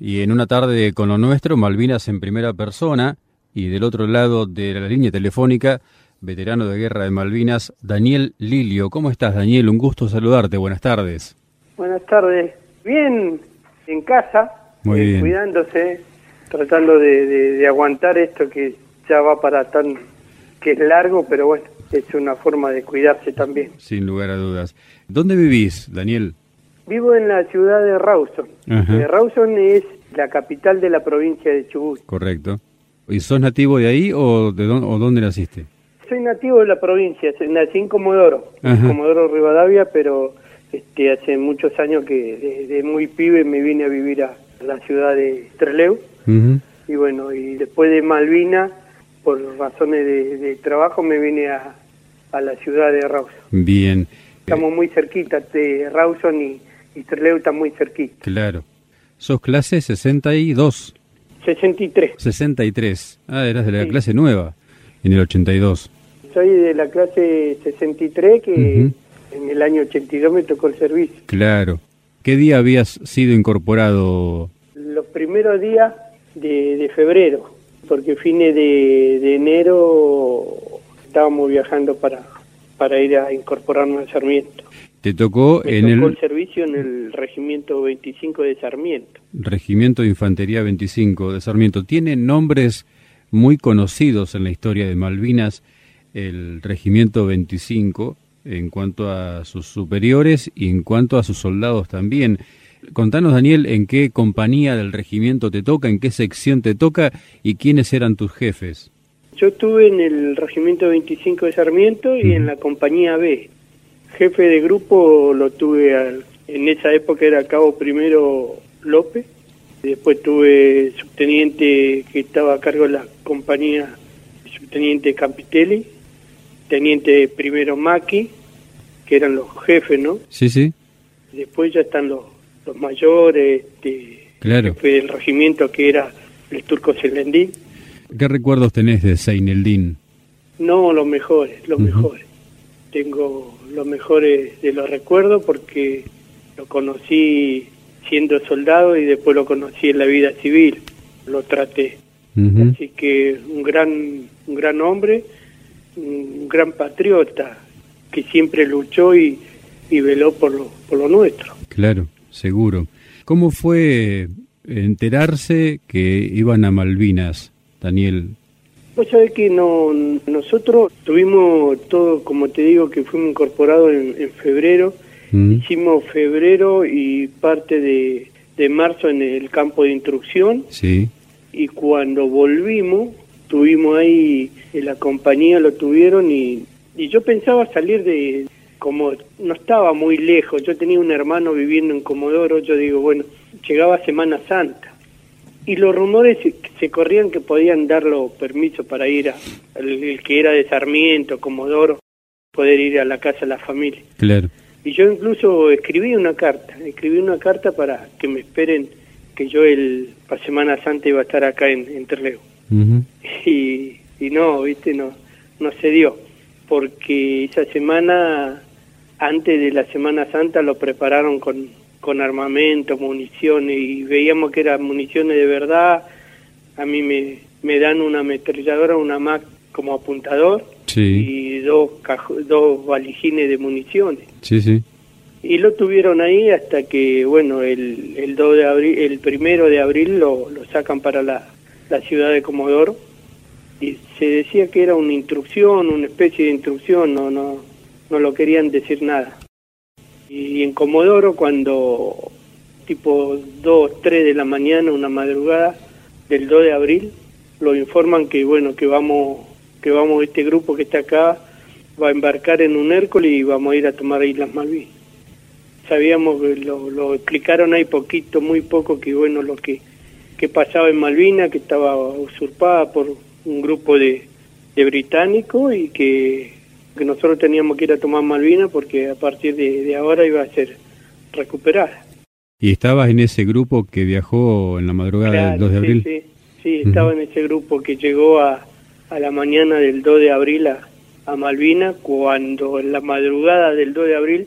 y en una tarde con lo nuestro, Malvinas en primera persona, y del otro lado de la línea telefónica, veterano de guerra de Malvinas, Daniel Lilio. ¿Cómo estás, Daniel? Un gusto saludarte. Buenas tardes. Buenas tardes. Bien, en casa, Muy eh, bien. cuidándose, tratando de, de- de aguantar esto que ya va para tan que es largo, pero bueno, es una forma de cuidarse también. Sin lugar a dudas. ¿Dónde vivís, Daniel? Vivo en la ciudad de Rawson. Eh, Rawson es la capital de la provincia de Chubut. Correcto. ¿Y sos nativo de ahí o de dónde, o dónde naciste? Soy nativo de la provincia, nací en Comodoro, en. Comodoro Rivadavia, pero este, hace muchos años que desde muy pibe me vine a vivir a la ciudad de Trelew. Y bueno, y después de Malvina, por razones de, de trabajo, me vine a, a la ciudad de Rawson. Bien. Estamos muy cerquita, de Rawson y, y Trelew está muy cerquita. Claro. ¿Sos clase 62? 63. 63. Ah, eras de la Sí. clase nueva, en el 82. Soy de la clase 63 que Ujú. en el año 82 me tocó el servicio. Claro. ¿Qué día habías sido incorporado? Los primeros días de, de febrero, porque fines de, de enero estábamos viajando para, para ir a incorporarnos a Sarmiento. Te tocó Me en tocó el el servicio en el regimiento 25 de Sarmiento. Regimiento de Infantería 25 de Sarmiento. Tiene nombres muy conocidos en la historia de Malvinas, el Regimiento 25, en cuanto a sus superiores y en cuanto a sus soldados también. Contanos, Daniel, en qué compañía del regimiento te toca, en qué sección te toca y quiénes eran tus jefes. Yo estuve en el regimiento 25 de Sarmiento y en la compañía B. Jefe de grupo lo tuve al- en esa época era cabo primero López. Después tuve subteniente que estaba a cargo de la compañía, subteniente Campitelli, teniente primero Maki, que eran los jefes, ¿no? Sí, sí, Después ya están los, los mayores, este, claro. jefe del regimiento que era el turco Selendín. ¿Qué recuerdos tenés de Seineldin? No, los mejores, los mejores. Tengo los mejores de los recuerdos porque lo conocí siendo soldado y después lo conocí en la vida civil. Lo traté. Así que un gran, un gran hombre, un gran patriota que siempre luchó y, y veló por lo, por lo nuestro. Claro, seguro. ¿Cómo fue enterarse que iban a Malvinas, Daniel? Vos sabés que no, nosotros tuvimos todo, como te digo, que fuimos incorporados en, en febrero. ¿Mm? Hicimos febrero y parte de, de marzo en el campo de instrucción Sí, y cuando volvimos, tuvimos ahí, en la compañía lo tuvieron y, y yo pensaba salir de, como no estaba muy lejos, yo tenía un hermano viviendo en Comodoro, yo digo, bueno, llegaba Semana Santa. Y los rumores se, corrían que podían dar los permisos para ir a, el, el que era de Sarmiento, Comodoro, poder ir a la casa de la familia. claro. Y yo incluso escribí una carta, escribí una carta para que me esperen que yo el para Semana Santa iba a estar acá en, en. Y, y no, viste, no, no se dio, porque esa semana, antes de la Semana Santa, lo prepararon con, con armamento, municiones, y veíamos que eran municiones de verdad. A mí me, me dan una ametralladora, una Mac como apuntador, Sí, y dos, dos valijines de municiones. sí, sí. Y lo tuvieron ahí hasta que, bueno, el, el 2 de abril, el primero de abril lo, lo sacan para la, la ciudad de Comodoro. Y se decía que era una instrucción, una especie de instrucción, no, no, no lo querían decir nada. Y en Comodoro, cuando tipo 2, 3 de la mañana, una madrugada del 2 de abril, lo informan que, bueno, que vamos, que vamos, este grupo que está acá va a embarcar en un Hércules y vamos a ir a tomar Islas Malvinas. Sabíamos lo, lo explicaron ahí poquito, muy poco, que bueno, lo que, que pasaba en Malvinas, que estaba usurpada por un grupo de, de británicos y que, que nosotros teníamos que ir a tomar Malvinas porque a partir de, de ahora iba a ser recuperada. ¿Y estabas en ese grupo que viajó en la madrugada del 2 de abril? Sí, sí, estaba en ese grupo que llegó a, a la mañana del 2 de abril a, a Malvinas, cuando en la madrugada del 2 de abril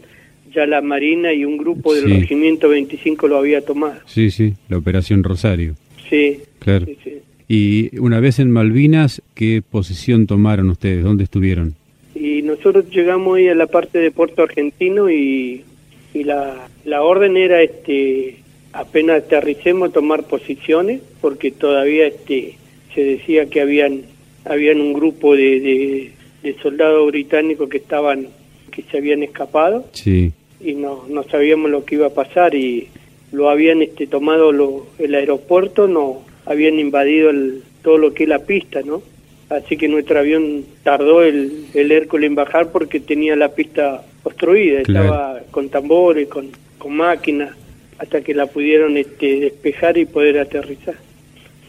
ya la Marina y un grupo del Sí. Regimiento 25 lo había tomado. Sí, sí, la Operación Rosario. Sí, Claro. sí. Y una vez en Malvinas, ¿qué posición tomaron ustedes? ¿Dónde estuvieron? Y nosotros llegamos ahí a la parte de Puerto Argentino y, y la, la orden era este apenas aterricemos tomar posiciones porque todavía este se decía que habían habían un grupo de, de, de soldados británicos que estaban que se habían escapado. Sí, y no, no sabíamos lo que iba a pasar y lo habían este tomado lo, el aeropuerto no habían invadido el, todo lo que es la pista no así que nuestro avión tardó el, el Hércules en bajar porque tenía la pista obstruida Claro. estaba con tambores con, con máquinas hasta que la pudieron este, despejar y poder aterrizar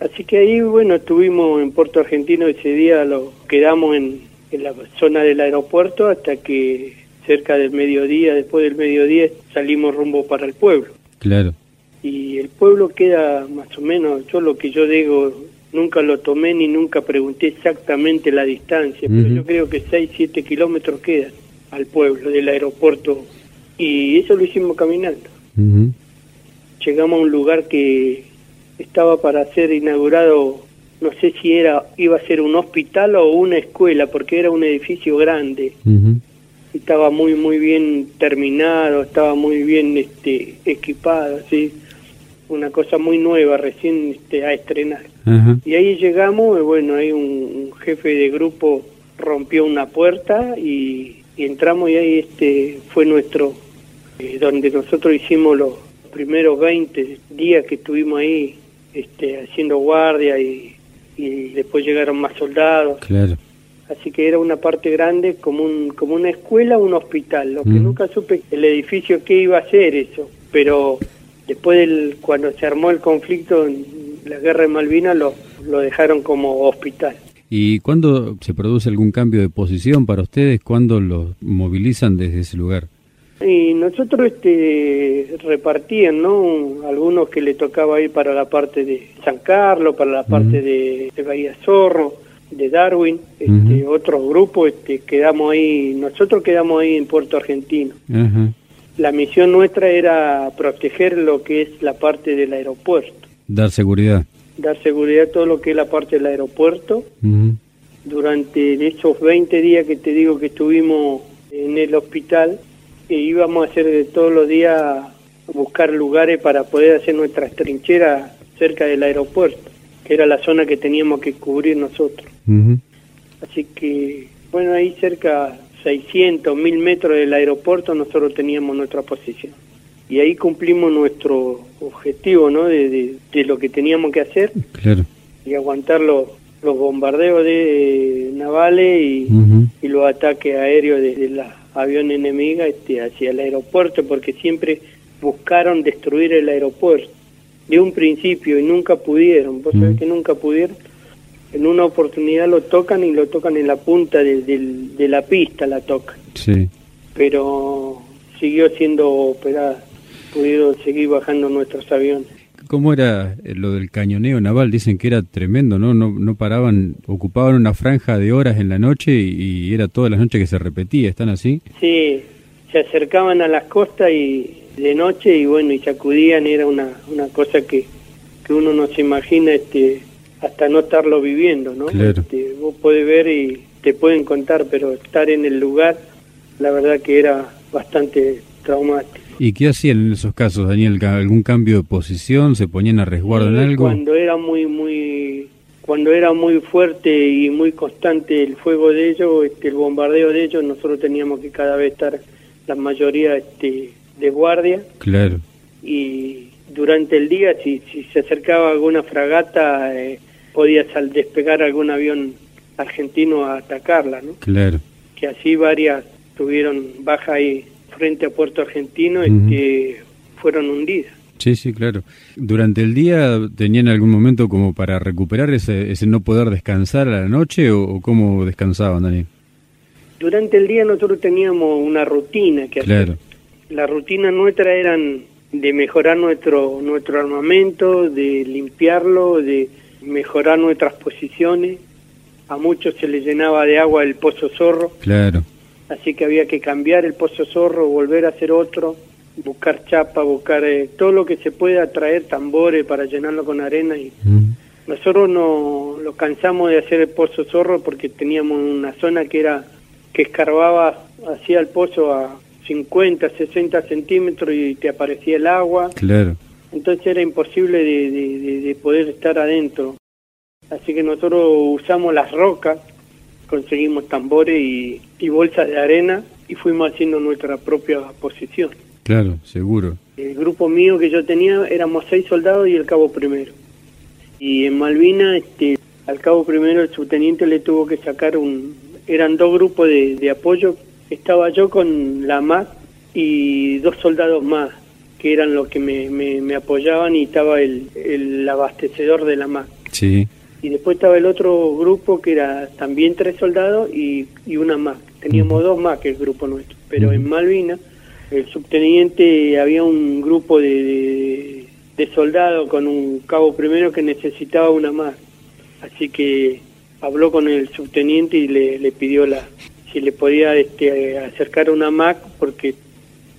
así que ahí bueno estuvimos en Puerto Argentino ese día lo quedamos en, en la zona del aeropuerto hasta que cerca del mediodía, después del mediodía, salimos rumbo para el pueblo. claro. Y el pueblo queda más o menos, yo lo que yo digo, nunca lo tomé ni nunca pregunté exactamente la distancia, pero yo creo que 6, 7 kilómetros quedan al pueblo del aeropuerto. Y eso lo hicimos caminando. Llegamos a un lugar que estaba para ser inaugurado, no sé si era iba a ser un hospital o una escuela, porque era un edificio grande estaba muy muy bien terminado, estaba muy bien este equipado, sí, una cosa muy nueva recién este, a estrenar. Y ahí llegamos, y bueno, ahí un, un jefe de grupo rompió una puerta y, y entramos y ahí este fue nuestro eh, donde nosotros hicimos los primeros 20 días que estuvimos ahí este haciendo guardia y, y después llegaron más soldados. Claro. Así que era una parte grande como un como una escuela, un hospital. Lo que nunca supe el edificio qué iba a ser eso, pero después del cuando se armó el conflicto en la guerra de Malvinas lo lo dejaron como hospital. ¿Y cuándo se produce algún cambio de posición para ustedes? ¿Cuándo los movilizan desde ese lugar? Y nosotros este repartían, ¿no? Algunos que le tocaba ir para la parte de San Carlos, para la parte de, de Bahía Zorro, de Darwin, este, otros grupos este, quedamos ahí, nosotros quedamos ahí en Puerto Argentino. Ajá. La misión nuestra era proteger lo que es la parte del aeropuerto, Dar seguridad. dar seguridad a todo lo que es la parte del aeropuerto. Durante esos 20 días que te digo que estuvimos en el hospital, e íbamos a hacer de todos los días buscar lugares para poder hacer nuestras trincheras cerca del aeropuerto, que era la zona que teníamos que cubrir nosotros. Ujú. Así que, bueno, ahí cerca 600, 1000 metros del aeropuerto nosotros teníamos nuestra posición. Y ahí cumplimos nuestro objetivo, ¿no? De, de- de lo que teníamos que hacer Claro. y aguantar los, los bombardeos de navales y, los ataques aéreos de, de la avión enemiga este, hacia el aeropuerto, porque siempre buscaron destruir el aeropuerto de un principio y nunca pudieron. Vos sabés que nunca pudieron. En una oportunidad lo tocan y lo tocan en la punta de, de la pista, la tocan. Sí. Pero siguió siendo operada. Pudieron seguir bajando nuestros aviones. ¿Cómo era eh, lo del cañoneo naval? Dicen que era tremendo, ¿no? No, no paraban, ocupaban una franja de horas en la noche y, y era todas las noches que se repetía. ¿Están así? Sí, se acercaban a las costas y de noche y bueno, y sacudían, era una, una cosa que, que uno no se imagina este hasta no estarlo viviendo, ¿no? Claro. Este, vos podés ver y te pueden contar, pero estar en el lugar, la verdad que era bastante traumático. ¿Y qué hacían en esos casos, Daniel? ¿Ca- ¿Algún cambio de posición? ¿Se ponían a resguardo en Y algo? Cuando era muy, muy, cuando era muy fuerte y muy constante el fuego de ellos, este, el bombardeo de ellos, nosotros teníamos que cada vez estar, la mayoría, este, de guardia Claro. y durante el día, si, si se acercaba alguna fragata, eh, podía despegar algún avión argentino a atacarla, ¿no? Claro. Que así varias tuvieron baja ahí frente a Puerto Argentino, Ujú. este, fueron hundidas. Sí, sí, claro. ¿Durante el día tenían algún momento como para recuperar ese, ese no poder descansar a la noche o, o cómo descansaban, Daniel? Durante el día nosotros teníamos una rutina que hacer. Claro. La rutina nuestra eran de mejorar nuestro nuestro armamento, de limpiarlo, de mejorar nuestras posiciones. A muchos se les llenaba de agua el pozo zorro Claro. así que había que cambiar el pozo zorro, volver a hacer otro, buscar chapa, buscar eh, todo lo que se pueda, traer tambores para llenarlo con arena y nosotros no lo cansamos de hacer el pozo zorro porque teníamos una zona que era que escarbaba hacia el pozo a 50, 60 centímetros y te aparecía el agua. Claro. Entonces era imposible de, de poder estar adentro. Así que nosotros usamos las rocas, conseguimos tambores y, y bolsas de arena y fuimos haciendo nuestra propia posición. Claro, seguro. El grupo mío que yo tenía éramos seis soldados y el cabo primero. Y en Malvina, este, al cabo primero el subteniente le tuvo que sacar un... Eran dos grupos de, de apoyo. Estaba yo con la MAC y dos soldados más, que eran los que me, me, me apoyaban y estaba el, el abastecedor de la MAC. Sí y después estaba el otro grupo que era también tres soldados y, y una más. Teníamos dos más que el grupo nuestro, pero en Malvina el subteniente había un grupo de, de, soldados con un cabo primero que necesitaba una más. Así que habló con el subteniente y le, le pidió la si le podía este, acercar una MAC porque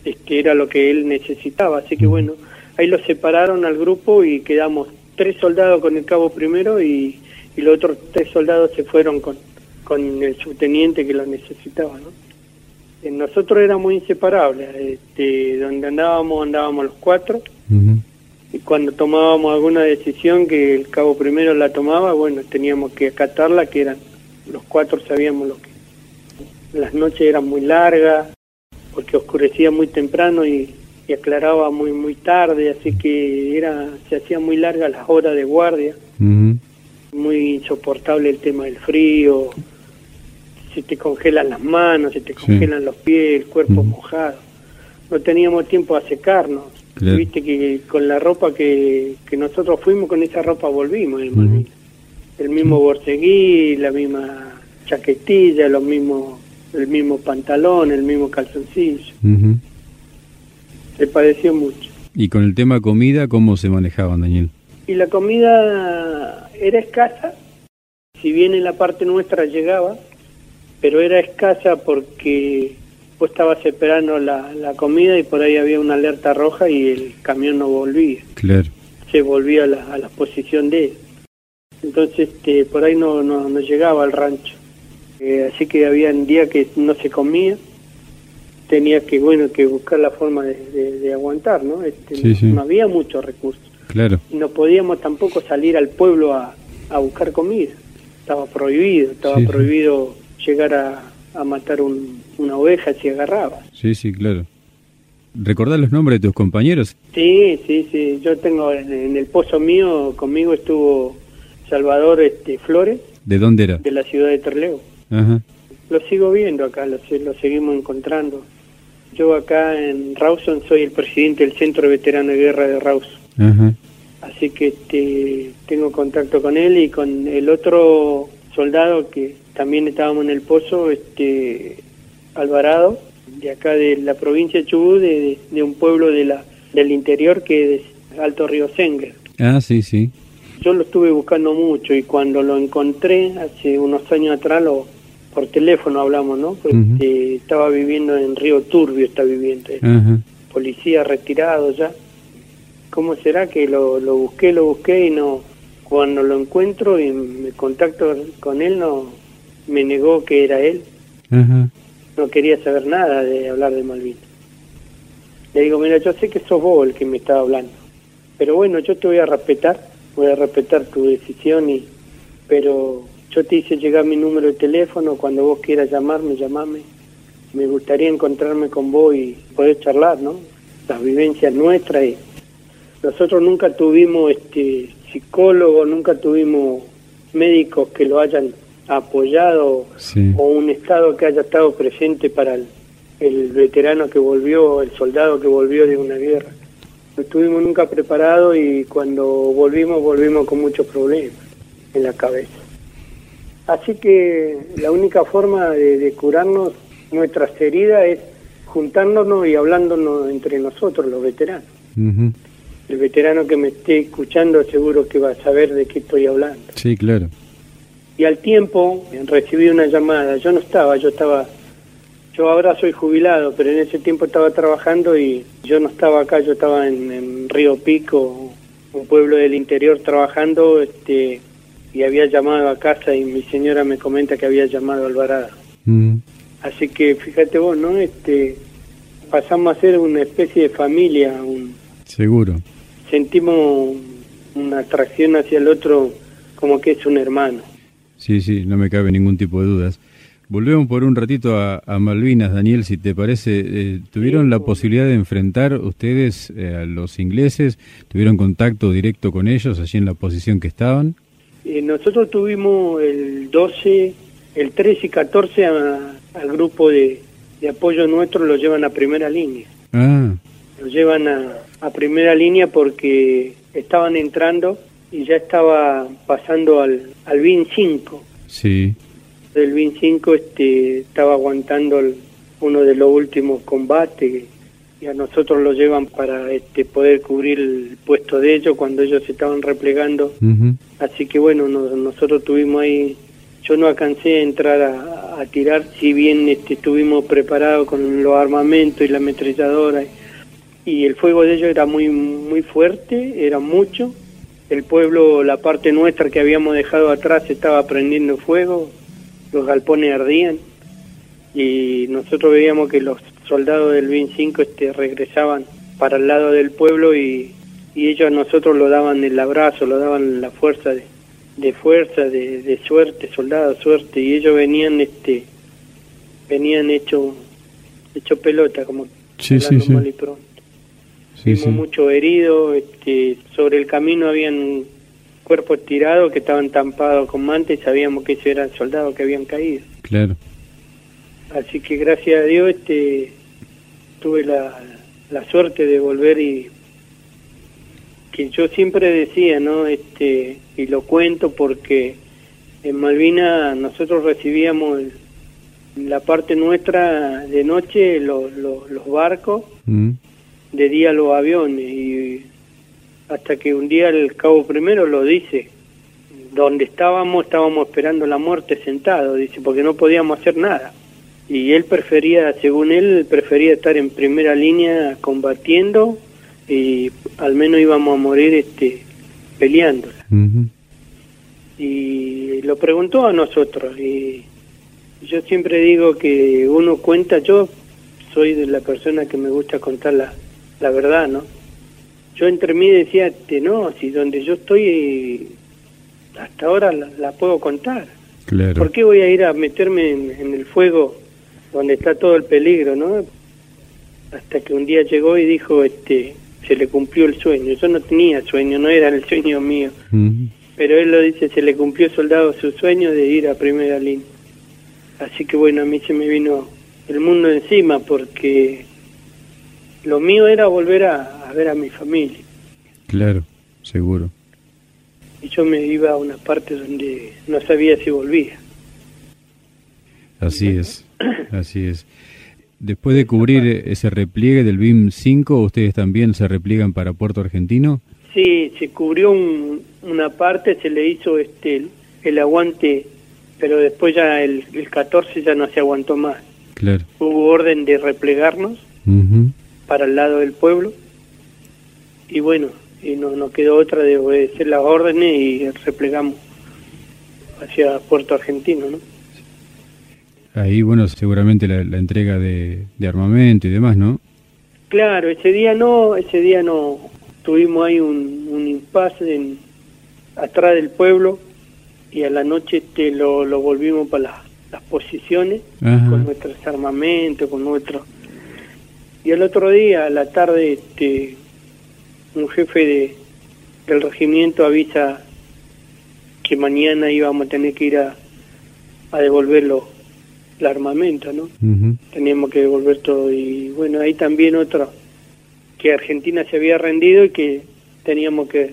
este, era lo que él necesitaba. Así que bueno, ahí lo separaron al grupo y quedamos tres soldados con el cabo primero y, y los otros tres soldados se fueron con, con el subteniente que lo necesitaba, ¿no? Eh, nosotros éramos inseparables, este, donde andábamos andábamos los cuatro y cuando tomábamos alguna decisión que el cabo primero la tomaba, bueno, teníamos que acatarla, que eran los cuatro sabíamos lo que las noches eran muy largas porque oscurecía muy temprano y y aclaraba muy muy tarde, así que era se hacía muy larga las horas de guardia, muy insoportable el tema del frío, se te congelan las manos, se te congelan los pies, el cuerpo mojado. No teníamos tiempo a secarnos. Viste que con la ropa que, que nosotros fuimos, con esa ropa volvimos el El mismo borseguí, la misma chaquetilla, los mismos, el mismo pantalón, el mismo calzoncillo se padeció mucho. ¿Y con el tema comida, cómo se manejaban, Daniel? Y la comida era escasa, si bien en la parte nuestra llegaba, pero era escasa porque vos estabas esperando la, la comida y por ahí había una alerta roja y el camión no volvía. Claro. Se volvía a la, a la posición de él. Entonces este, por ahí no, no, no llegaba al rancho. Eh, así que había un día que no se comía tenía que bueno que buscar la forma de, aguantar no este, no, había muchos recursos claro no podíamos tampoco salir al pueblo a, a buscar comida estaba prohibido estaba prohibido llegar a, a matar una oveja si agarraba sí sí claro ¿Recordás los nombres de tus compañeros? Sí, sí, sí. Yo tengo en, el pozo mío, conmigo estuvo Salvador este, Flores. ¿De dónde era? De la ciudad de Terleo. Ajá. Lo sigo viendo acá, lo, lo seguimos encontrando. Yo acá en Rawson soy el presidente del Centro Veterano de Guerra de Rawson. Así que este, tengo contacto con él y con el otro soldado que también estábamos en el pozo, este Alvarado, de acá de la provincia de Chubut, de, un pueblo de la, del interior que es Alto Río Senger. Ah, sí, sí. Yo lo estuve buscando mucho y cuando lo encontré hace unos años atrás lo, por teléfono hablamos, ¿no? Porque estaba viviendo en Río Turbio, está viviendo. Policía retirado ya. ¿Cómo será que lo, lo busqué, lo busqué y no... Cuando lo encuentro y me contacto con él, no me negó que era él. No quería saber nada de hablar de Malvinas. Le digo, mira, yo sé que sos vos el que me está hablando. Pero bueno, yo te voy a respetar, voy a respetar tu decisión, y pero yo te hice llegar mi número de teléfono, cuando vos quieras llamarme, llamame. Me gustaría encontrarme con vos y poder charlar, ¿no? Las vivencias nuestras. Y nosotros nunca tuvimos este psicólogos, nunca tuvimos médicos que lo hayan apoyado o un Estado que haya estado presente para el, el, veterano que volvió, el soldado que volvió de una guerra. No estuvimos nunca preparados y cuando volvimos, volvimos con muchos problemas en la cabeza. Así que la única forma de, curarnos nuestras heridas es juntándonos y hablándonos entre nosotros, los veteranos. El veterano que me esté escuchando seguro que va a saber de qué estoy hablando. Sí, claro. Y al tiempo recibí una llamada, yo no estaba, yo estaba Yo ahora soy jubilado, pero en ese tiempo estaba trabajando y yo no estaba acá, yo estaba en, Río Pico, un pueblo del interior trabajando, este, y había llamado a casa y mi señora me comenta que había llamado a Alvarado. Mm. Así que fíjate vos, ¿no? Este, pasamos a ser una especie de familia. Un, Seguro. Sentimos una atracción hacia el otro como que es un hermano. Sí, sí, no me cabe ningún tipo de dudas. Volvemos por un ratito a, Malvinas, Daniel, si te parece. Eh, ¿Tuvieron la posibilidad de enfrentar ustedes eh, a los ingleses? ¿Tuvieron contacto directo con ellos allí en la posición que estaban? Eh, nosotros tuvimos el 12, el 13 y 14 al grupo de, apoyo nuestro, lo llevan a primera línea. Ah. Lo llevan a, a primera línea porque estaban entrando y ya estaba pasando al, al BIN 5. Sí del BIN 5 este, estaba aguantando uno de los últimos combates y a nosotros lo llevan para este, poder cubrir el puesto de ellos cuando ellos se estaban replegando. Así que bueno, nosotros tuvimos ahí, yo no alcancé a entrar a, tirar, si bien este, estuvimos preparados con los armamentos y la ametralladora y el fuego de ellos era muy, muy fuerte, era mucho. El pueblo, la parte nuestra que habíamos dejado atrás estaba prendiendo fuego, los galpones ardían y nosotros veíamos que los soldados del BIN 5 este, regresaban para el lado del pueblo y, ellos a nosotros lo daban el abrazo, lo daban la fuerza de, de fuerza, de, de, suerte, soldados, suerte, y ellos venían este venían hecho hecho pelota como sí, sí, sí. mal y pronto. Vimos mucho herido, este, sobre el camino habían cuerpos tirados que estaban tampados con mantas y sabíamos que esos eran soldados que habían caído. Claro. Así que gracias a Dios este tuve la, la suerte de volver y que yo siempre decía, ¿no? Este y lo cuento porque en Malvina nosotros recibíamos la parte nuestra de noche los, los, barcos, mm. de día los aviones y hasta que un día el cabo primero lo dice, donde estábamos estábamos esperando la muerte sentado, dice, porque no podíamos hacer nada. Y él prefería, según él, prefería estar en primera línea combatiendo y al menos íbamos a morir este peleando. Y lo preguntó a nosotros y yo siempre digo que uno cuenta, yo soy de la persona que me gusta contar la, la verdad, ¿no? yo entre mí decía, no, si donde yo estoy hasta ahora la, puedo contar. Claro. ¿Por qué voy a ir a meterme en, el fuego donde está todo el peligro, no? Hasta que un día llegó y dijo, este, se le cumplió el sueño. Yo no tenía sueño, no era el sueño mío. Pero él lo dice, se le cumplió soldado su sueño de ir a primera línea. Así que bueno, a mí se me vino el mundo encima porque lo mío era volver a, ver a mi familia. Claro, seguro. Y yo me iba a una parte donde no sabía si volvía. Así es, así es. Después de cubrir ese repliegue del BIM 5, ¿ustedes también se repliegan para Puerto Argentino? Sí, se cubrió una parte, se le hizo este el, aguante, pero después ya el, el, 14 ya no se aguantó más. Claro. Hubo orden de replegarnos para el lado del pueblo y bueno, y no nos quedó otra de obedecer las órdenes y replegamos hacia Puerto Argentino, ¿no? Ahí, bueno, seguramente la, entrega de, armamento y demás, ¿no? Claro, ese día no, ese día no. Tuvimos ahí un, un impasse en, atrás del pueblo y a la noche este, lo, lo volvimos para las posiciones con nuestros armamentos, con nuestro... Y el otro día, a la tarde, este, un jefe de, del regimiento avisa que mañana íbamos a tener que ir a, a devolverlo el armamento, ¿no? Teníamos que devolver todo y bueno, ahí también otro, que Argentina se había rendido y que teníamos que,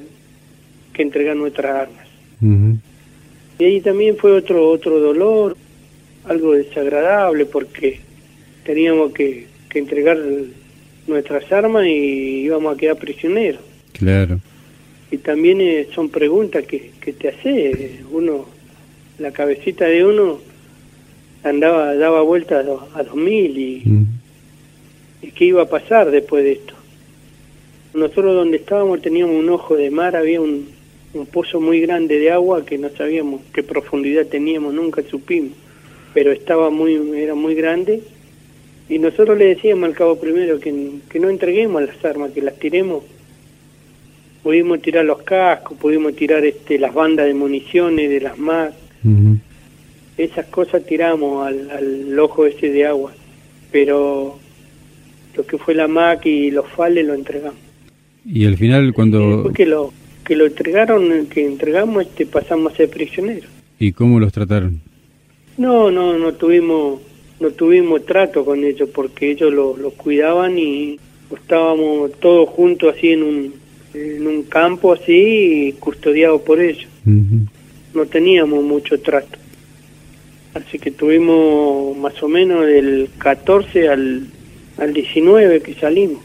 que entregar nuestras armas. Y ahí también fue otro, otro dolor, algo desagradable porque teníamos que, que entregar nuestras armas y íbamos a quedar prisioneros. Claro. Y también eh, son preguntas que, que te hace uno, la cabecita de uno andaba daba vueltas a, a 2000 y, Mm. y qué iba a pasar después de esto. Nosotros donde estábamos teníamos un ojo de mar, había un, un pozo muy grande de agua que no sabíamos qué profundidad teníamos, nunca supimos, pero estaba muy era muy grande y nosotros le decíamos al cabo primero que, que no entreguemos las armas, que las tiremos. Pudimos tirar los cascos, pudimos tirar este las bandas de municiones de las Ujú. Esas cosas tiramos al, al ojo ese de agua, pero lo que fue la MAC y los fales lo entregamos. Y al final cuando... después que lo que lo entregaron, que entregamos, este pasamos a ser prisioneros. ¿Y cómo los trataron? No, no, no tuvimos no tuvimos trato con ellos porque ellos los los cuidaban y estábamos todos juntos así en un en un campo así custodiados por ellos. No teníamos mucho trato. Así que tuvimos más o menos del 14 al, al 19 que salimos,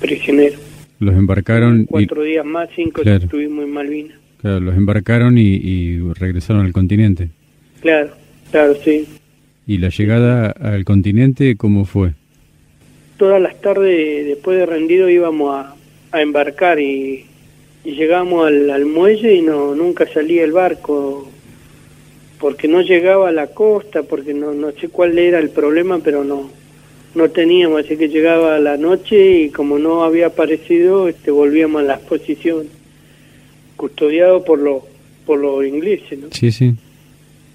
prisioneros. Los embarcaron y, Cuatro días más, cinco Claro. estuvimos en Malvinas. claro, los embarcaron y, y regresaron al continente. Claro, claro, sí. ¿Y la llegada al continente cómo fue? Todas las tardes después de rendido íbamos a, a embarcar y, y llegamos al, al muelle y no nunca salía el barco porque no llegaba a la costa, porque no, no sé cuál era el problema, pero no no teníamos, así que llegaba a la noche y como no había aparecido, este, volvíamos a las posiciones, custodiado por los por los ingleses, ¿no? Sí, sí.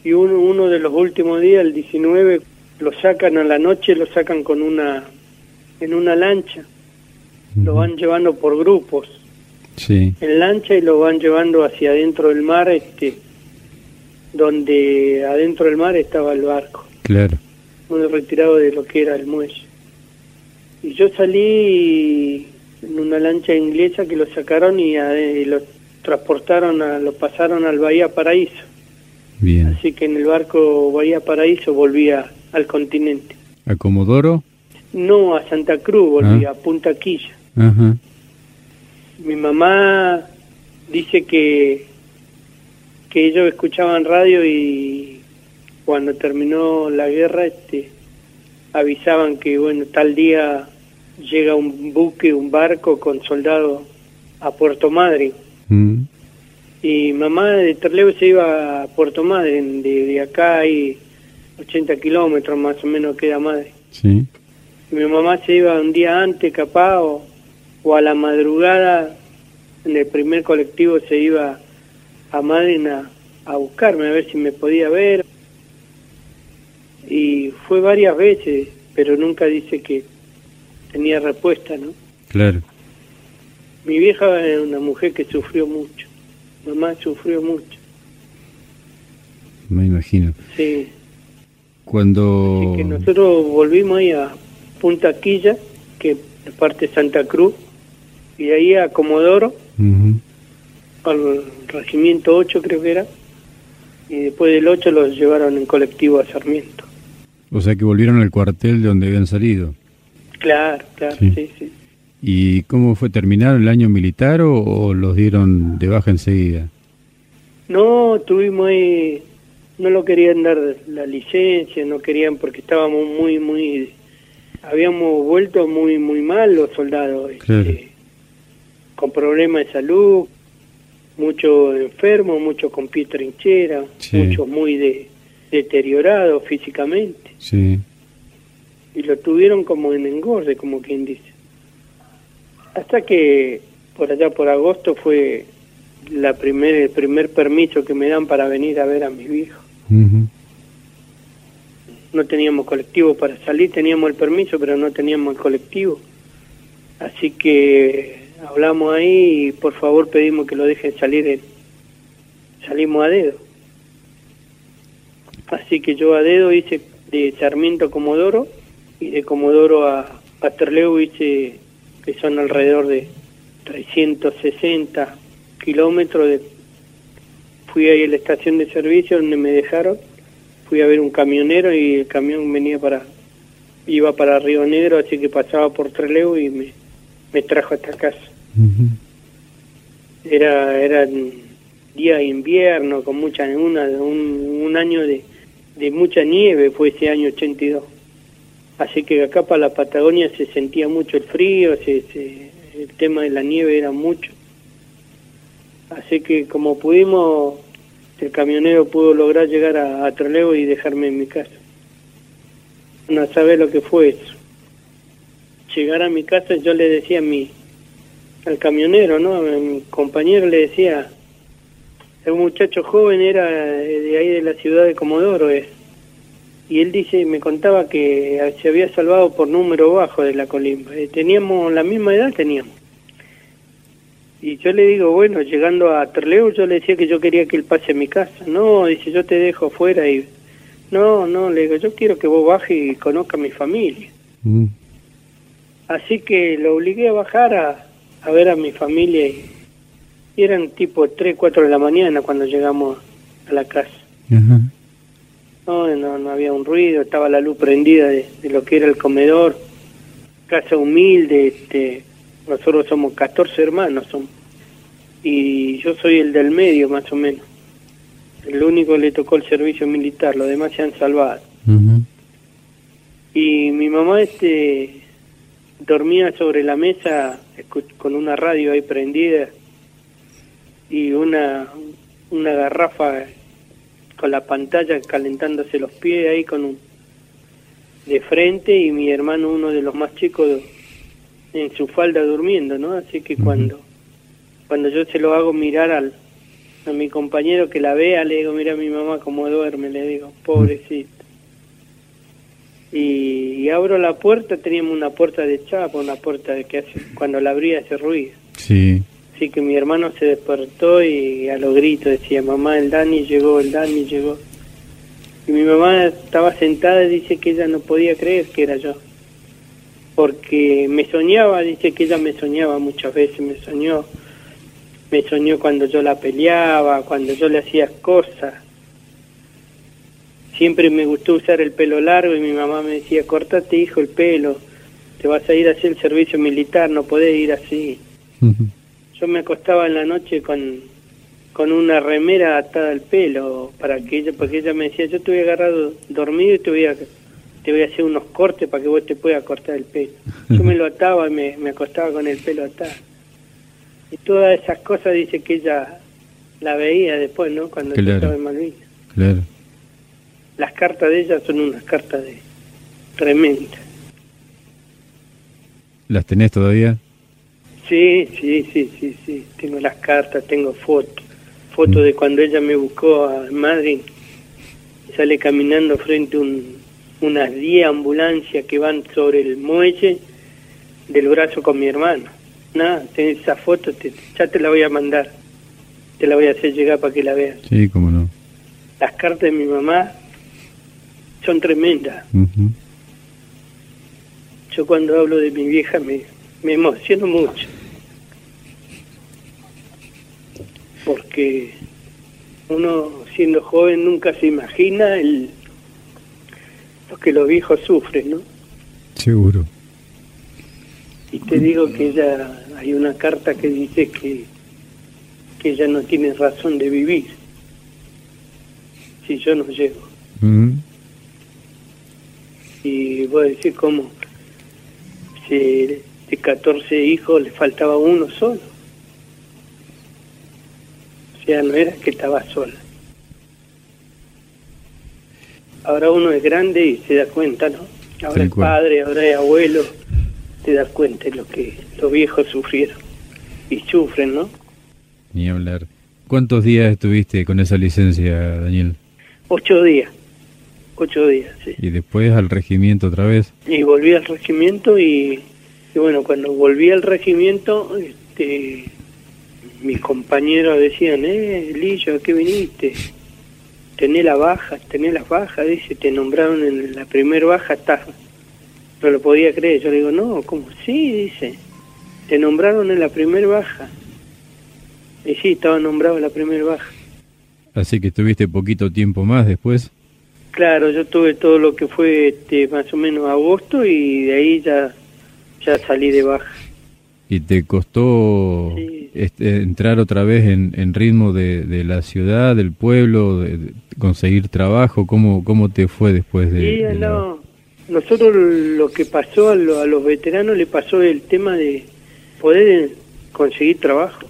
y uno, uno de los últimos días, el 19, lo sacan a la noche, lo sacan con una en una lancha, lo van llevando por grupos Sí. en lancha y lo van llevando hacia adentro del mar, este, donde adentro del mar estaba el barco, Claro. muy retirado de lo que era el muelle. Y yo salí en una lancha inglesa que lo sacaron y, a- y lo transportaron, a, lo pasaron al Bahía Paraíso. Bien. Así que en el barco Bahía Paraíso volvía al continente. ¿A Comodoro? No a Santa Cruz, volvía a Punta Quilla. Ajá. Mi mamá dice que, que ellos escuchaban radio y cuando terminó la guerra este, avisaban que bueno tal día llega un buque, un barco con soldados a Puerto Madryn. Mm. Y mamá de Terleu se iba a Puerto Madryn, de, de acá hay 80 kilómetros más o menos queda Madryn. Sí. Y mi mamá se iba un día antes capaz o, o a la madrugada en el primer colectivo se iba a Madryn a, a buscarme a ver si me podía ver. Y fue varias veces pero nunca dice que tenía respuesta no Claro. mi vieja es una mujer que sufrió mucho mamá sufrió mucho. Me imagino. sí. Cuando... Así que nosotros volvimos ahí a Punta Quilla que es parte de Santa Cruz y de ahí a Comodoro Ujú. al regimiento 8 creo que era, y después del 8 los llevaron en colectivo a Sarmiento. O sea que volvieron al cuartel de donde habían salido. Claro, claro, Sí. sí, sí. ¿Y cómo fue? ¿Terminaron el año militar o, o los dieron de baja enseguida? No, tuvimos ahí, no lo querían dar la licencia, no querían porque estábamos muy, muy, habíamos vuelto muy, muy mal los soldados, este, con problemas de salud, muchos enfermos, muchos con pie trinchera, Sí. muchos muy de, deteriorados físicamente. Sí. y lo tuvieron como en engorde, como quien dice. Hasta que por allá por agosto fue la primer, el primer permiso que me dan para venir a ver a mis viejos. No teníamos colectivo para salir, teníamos el permiso, pero no teníamos el colectivo. Así que hablamos ahí y por favor pedimos que lo dejen salir. en- Salimos a dedo. Así que yo a dedo hice de Sarmiento a Comodoro y de Comodoro a, a Terleu hice que son alrededor de 360 kilómetros. De, fui ahí a la estación de servicio donde me dejaron, fui a ver un camionero y el camión venía para, iba para Río Negro, así que pasaba por Terleu y me, me trajo hasta casa. Ujú. Era, era día de invierno con mucha una, un, un año de, de mucha nieve fue ese año 82. Así que acá para la Patagonia se sentía mucho el frío, se, el tema de la nieve era mucho. Así que como pudimos, el camionero pudo lograr llegar a, a y dejarme en mi casa. No sabe lo que fue eso. Llegar a mi casa yo le decía a mi, al camionero, ¿no? A mi compañero le decía, el muchacho joven era de ahí de la ciudad de Comodoro, es y él dice, me contaba que se había salvado por número bajo de la colimba. Eh, teníamos la misma edad, teníamos. Y yo le digo, bueno, llegando a Terleu, yo le decía que yo quería que él pase a mi casa. No, dice, yo te dejo afuera y... No, no, le digo, yo quiero que vos bajes y conozca a mi familia. Mm. Así que lo obligué a bajar a, a ver a mi familia y, eran tipo 3, 4 de la mañana cuando llegamos a la casa. No, no, había un ruido, estaba la luz prendida de, lo que era el comedor, casa humilde, este, nosotros somos 14 hermanos, son, y yo soy el del medio más o menos. El único le tocó el servicio militar, los demás se han salvado. Y mi mamá este dormía sobre la mesa con una radio ahí prendida y una, una garrafa con la pantalla calentándose los pies ahí con un de frente y mi hermano uno de los más chicos en su falda durmiendo, ¿no? Así que cuando cuando yo se lo hago mirar al a mi compañero que la vea, le digo, mira a mi mamá cómo duerme, le digo, pobrecito. Y, abro la puerta, teníamos una puerta de chapa, una puerta de que hace, cuando la abría hace ruido. Sí. Así que mi hermano se despertó y a los gritos decía, mamá, el Dani llegó, el Dani llegó. Y mi mamá estaba sentada y dice que ella no podía creer que era yo. Porque me soñaba, dice que ella me soñaba muchas veces, me soñó. Me soñó cuando yo la peleaba, cuando yo le hacía cosas. Siempre me gustó usar el pelo largo y mi mamá me decía, cortate hijo el pelo, te vas a ir a hacer el servicio militar, no podés ir así yo me acostaba en la noche con, con una remera atada al pelo para que ella porque ella me decía yo te voy a agarrar dormido y te voy a te voy a hacer unos cortes para que vos te puedas cortar el pelo yo me lo ataba y me, me acostaba con el pelo atado. Y todas esas cosas dice que ella la veía después no cuando estaba en Malvinas. Claro las cartas de ella son unas cartas de tremendas las tenés todavía Sí, sí, sí, sí, sí. Tengo las cartas, tengo fotos. Fotos de cuando ella me buscó a Madrid. Sale caminando frente a un, unas 10 ambulancias que van sobre el muelle del brazo con mi hermano. Nada, tenés esa foto, ya te la voy a mandar. Te la voy a hacer llegar para que la veas. Sí, cómo no. Las cartas de mi mamá son tremendas. Yo cuando hablo de mi vieja me, me emociono mucho. porque uno siendo joven nunca se imagina el, lo que los viejos sufren, ¿no? Seguro. Y te digo que ella, hay una carta que dice que, que ella no tiene razón de vivir si yo no llego. Mm. Y voy a decir cómo si de 14 hijos le faltaba uno solo sea, no era que estaba sola. Ahora uno es grande y se da cuenta, ¿no? Ahora es padre, ahora es abuelo, te das cuenta de lo que los viejos sufrieron y sufren, ¿no? Ni hablar. ¿Cuántos días estuviste con esa licencia, Daniel? Ocho días. Ocho días, sí. ¿Y después al regimiento otra vez? Y volví al regimiento y, y bueno, cuando volví al regimiento, este, mis compañeros decían, eh, Lillo, ¿a qué viniste? Tené la baja, tené las bajas, dice, te nombraron en la primer baja, está. No lo podía creer, yo le digo, no, ¿cómo? Sí, dice, te nombraron en la primer baja. Y sí, estaba nombrado en la primer baja. Así que estuviste poquito tiempo más después. Claro, yo tuve todo lo que fue este, más o menos agosto y de ahí ya, ya salí de baja. ¿Y te costó este, entrar otra vez en, ritmo de, la ciudad, del pueblo, de, conseguir trabajo? ¿Cómo, ¿Cómo te fue después de...? Sí, no. Nosotros lo que pasó a, a los veteranos le pasó el tema de poder conseguir trabajo.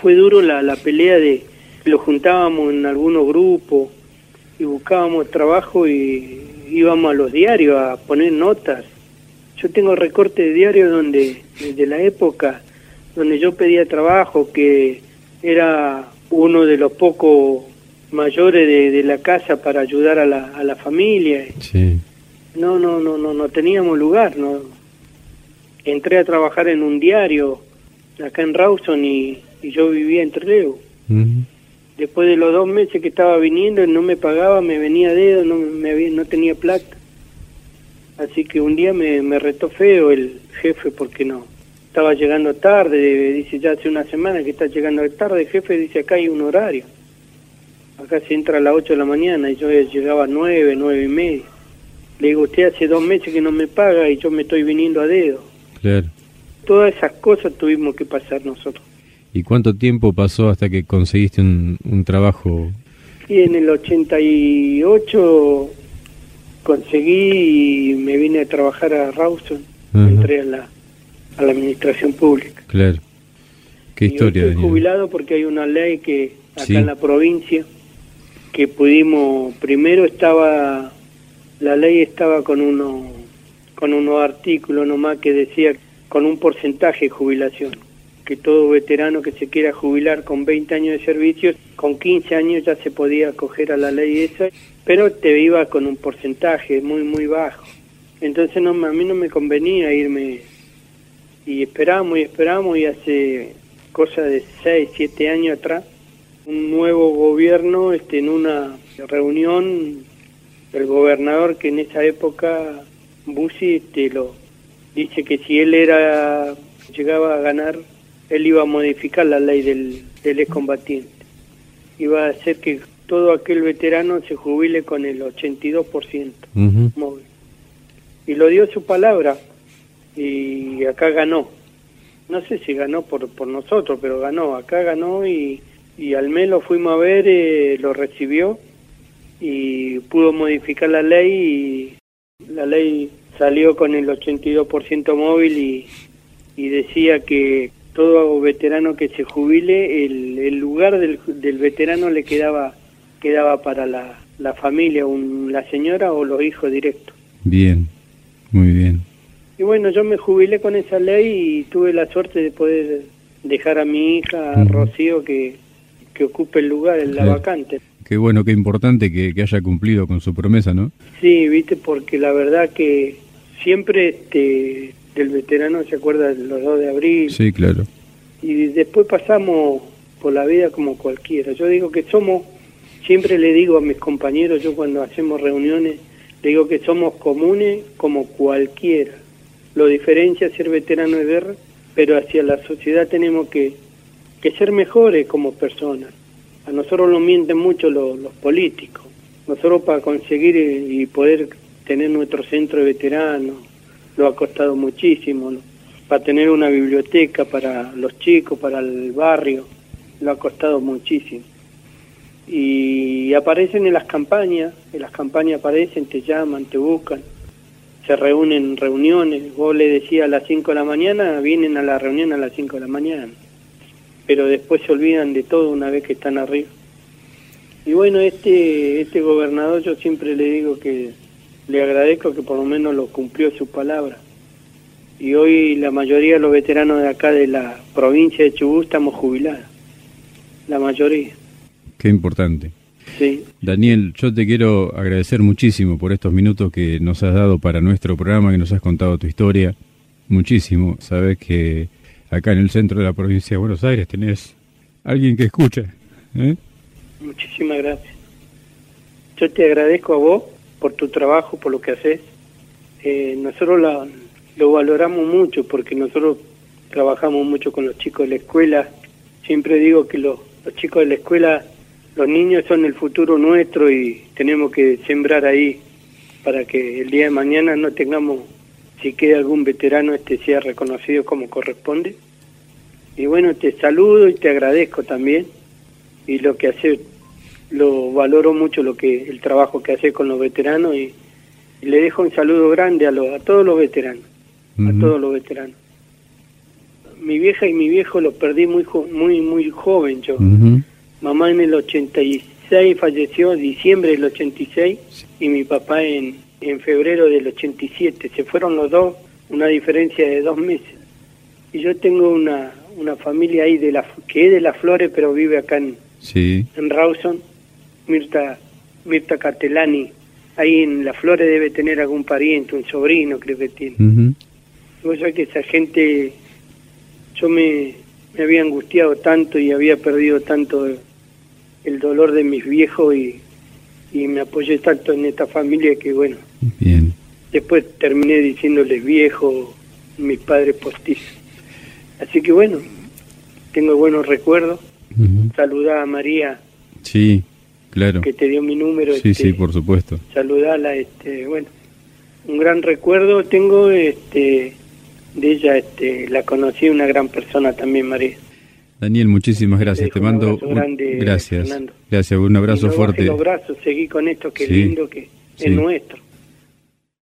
Fue duro la, la pelea de... Lo juntábamos en algunos grupos y buscábamos trabajo y íbamos a los diarios a poner notas. Yo tengo recorte de diario donde, desde la época donde yo pedía trabajo, que era uno de los pocos mayores de, la casa para ayudar a la, a la familia. Sí. No, no, no, no, no teníamos lugar. No. Entré a trabajar en un diario acá en Rawson y, yo vivía en Trelew. Después de los dos meses que estaba viniendo, no me pagaba, me venía a dedo, no, me, no tenía plata. Así que un día me, me retó feo el jefe porque no. Estaba llegando tarde, dice ya hace una semana que está llegando tarde, jefe dice acá hay un horario. Acá se entra a las 8 de la mañana y yo llegaba a 9, 9 y media. Le digo, usted hace dos meses que no me paga y yo me estoy viniendo a dedo. Claro. Todas esas cosas tuvimos que pasar nosotros. ¿Y cuánto tiempo pasó hasta que conseguiste un, trabajo? Y en el 88 conseguí y me vine a trabajar a Rawson, entré a la, a la administración pública. Claro. Qué historia. estoy jubilado porque hay una ley que acá en la provincia que pudimos, primero estaba, la ley estaba con uno, con unos artículos nomás que decía con un porcentaje de jubilación que todo veterano que se quiera jubilar con 20 años de servicio, con 15 años ya se podía acoger a la ley esa, pero te iba con un porcentaje muy, muy bajo. Entonces no, a mí no me convenía irme y esperamos y esperamos y hace cosa de 6, 7 años atrás, un nuevo gobierno este, en una reunión, el gobernador que en esa época, Bussi, este, lo, dice que si él era llegaba a ganar él iba a modificar la ley del, del excombatiente. Iba a hacer que todo aquel veterano se jubile con el 82% móvil. Y lo dio su palabra y acá ganó. No sé si ganó por, por nosotros, pero ganó. Acá ganó y, y al mes lo fuimos a ver, eh, lo recibió y pudo modificar la ley y la ley salió con el 82% móvil y, y decía que todo veterano que se jubile, el, lugar del, veterano le quedaba quedaba para la, la familia, un, la señora o los hijos directos. Bien, muy bien. Y bueno, yo me jubilé con esa ley y tuve la suerte de poder dejar a mi hija, Rocío, que, que ocupe el lugar, en la vacante. Qué bueno, qué importante que, que, haya cumplido con su promesa, ¿no? Sí, viste, porque la verdad que siempre este, del veterano se acuerda los 2 de abril. Sí, claro. Y después pasamos por la vida como cualquiera. Yo digo que somos, siempre le digo a mis compañeros, yo cuando hacemos reuniones, le digo que somos comunes como cualquiera. Lo diferencia ser veterano de guerra, pero hacia la sociedad tenemos que, que ser mejores como personas. A nosotros nos mienten mucho los, los políticos. Nosotros para conseguir y poder tener nuestro centro de veteranos, lo ha costado muchísimo, para tener una biblioteca para los chicos, para el barrio, lo ha costado muchísimo. Y aparecen en las campañas, en las campañas aparecen, te llaman, te buscan, se reúnen en reuniones, vos le decías a las 5 de la mañana, vienen a la reunión a las 5 de la mañana, pero después se olvidan de todo una vez que están arriba. Y bueno, este, este gobernador yo siempre le digo que le agradezco que por lo menos lo cumplió su palabra. Y hoy la mayoría de los veteranos de acá de la provincia de Chubut estamos jubilados. La mayoría. Qué importante. Sí. Daniel, yo te quiero agradecer muchísimo por estos minutos que nos has dado para nuestro programa, que nos has contado tu historia. Muchísimo. Sabes que acá en el centro de la provincia de Buenos Aires tenés alguien que escucha. ¿eh? Muchísimas gracias. Yo te agradezco a vos por tu trabajo, por lo que haces. Eh, nosotros lo valoramos mucho porque nosotros trabajamos mucho con los chicos de la escuela. Siempre digo que los, chicos de la escuela, los niños son el futuro nuestro y tenemos que sembrar ahí para que el día de mañana no tengamos si queda algún veterano este sea reconocido como corresponde. Y bueno, te saludo y te agradezco también. Y lo que hace, lo valoro mucho lo que el trabajo que hace con los veteranos y, le dejo un saludo grande a, los, a todos los veteranos, a todos los veteranos. Mi vieja y mi viejo los perdí muy muy muy joven yo. Mamá en el 86 falleció en diciembre del 86 y mi papá en en febrero del 87. Se fueron los dos, una diferencia de dos meses. Y yo tengo una, una familia ahí de la que es de las Flores, pero vive acá en, sí. en Rawson, Mirta, Mirta Cartelani. Ahí en las Flores debe tener algún pariente, un sobrino creo que tiene. Yo sé que esa gente, yo me, me había angustiado tanto y había perdido tanto el dolor de mis viejos y y me apoyé tanto en esta familia que bueno. Bien. Después terminé diciéndoles viejo, mis padres postizos. Así que bueno, tengo buenos recuerdos. Uh a María. Sí, claro. Que te dio mi número. Sí, sí, este, por supuesto. Saludala, este, bueno, un gran recuerdo tengo este de ella, este, la conocí una gran persona también, María. Daniel, muchísimas gracias. Te mando un grande, gracias. Gracias, un abrazo fuerte. Los brazos, seguí con esto, que lindo que es nuestro.